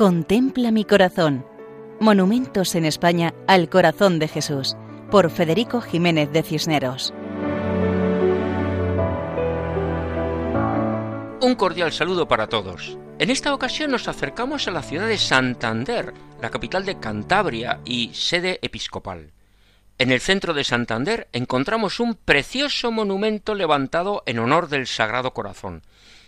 Contempla mi corazón. Monumentos en España al corazón de Jesús, por Federico Jiménez de Cisneros. Un cordial saludo para todos. En esta ocasión nos acercamos a la ciudad de Santander, la capital de Cantabria y sede episcopal. En el centro de Santander encontramos un precioso monumento levantado en honor del Sagrado Corazón.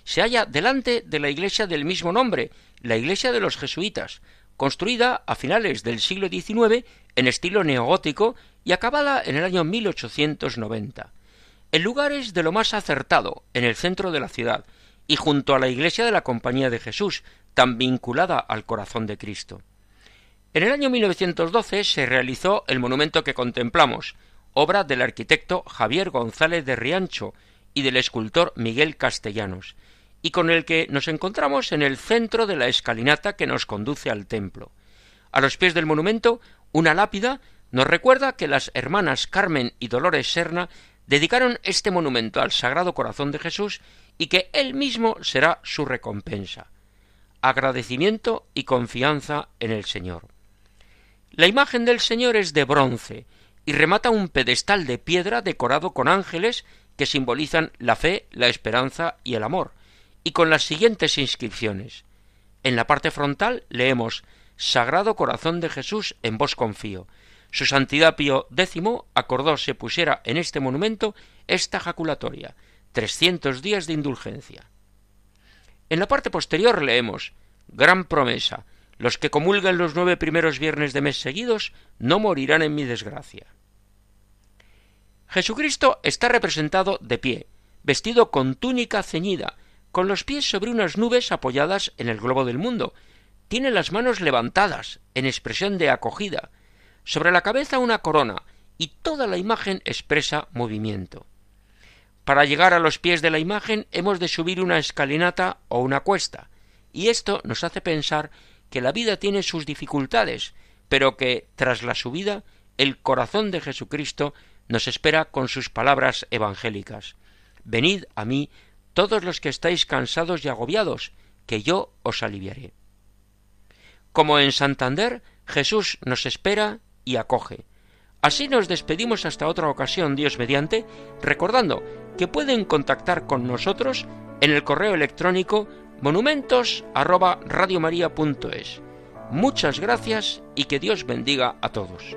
Se halla delante de la iglesia del mismo nombre, la iglesia de los jesuitas, construida a finales del siglo XIX en estilo neogótico y acabada en el año 1890. El lugar es de lo más acertado, en el centro de la ciudad, y junto a la iglesia de la Compañía de Jesús, tan vinculada al corazón de Cristo. En el año 1912 se realizó el monumento que contemplamos, obra del arquitecto Javier González de Riancho y del escultor Miguel Castellanos, y con el que nos encontramos en el centro de la escalinata que nos conduce al templo. A los pies del monumento, una lápida nos recuerda que las hermanas Carmen y Dolores Serna dedicaron este monumento al Sagrado Corazón de Jesús y que él mismo será su recompensa. Agradecimiento y confianza en el Señor. La imagen del Señor es de bronce y remata un pedestal de piedra decorado con ángeles que simbolizan la fe, la esperanza y el amor, y con las siguientes inscripciones. En la parte frontal leemos Sagrado Corazón de Jesús, en vos confío. Su Santidad Pío X acordó se pusiera en este monumento esta jaculatoria, trescientos días de indulgencia. En la parte posterior leemos Gran promesa, los que comulgan los nueve primeros viernes de mes seguidos no morirán en mi desgracia. Jesucristo está representado de pie, vestido con túnica ceñida, con los pies sobre unas nubes apoyadas en el globo del mundo. Tiene las manos levantadas, en expresión de acogida. Sobre la cabeza una corona, y toda la imagen expresa movimiento. Para llegar a los pies de la imagen hemos de subir una escalinata o una cuesta, y esto nos hace pensar que la vida tiene sus dificultades, pero que, tras la subida, el corazón de Jesucristo nos espera con sus palabras evangélicas. Venid a mí todos los que estáis cansados y agobiados, que yo os aliviaré. Como en Santander, Jesús nos espera y acoge. Así nos despedimos hasta otra ocasión, Dios mediante, recordando que pueden contactar con nosotros en el correo electrónico monumentos@radiomaria.es. Muchas gracias y que Dios bendiga a todos.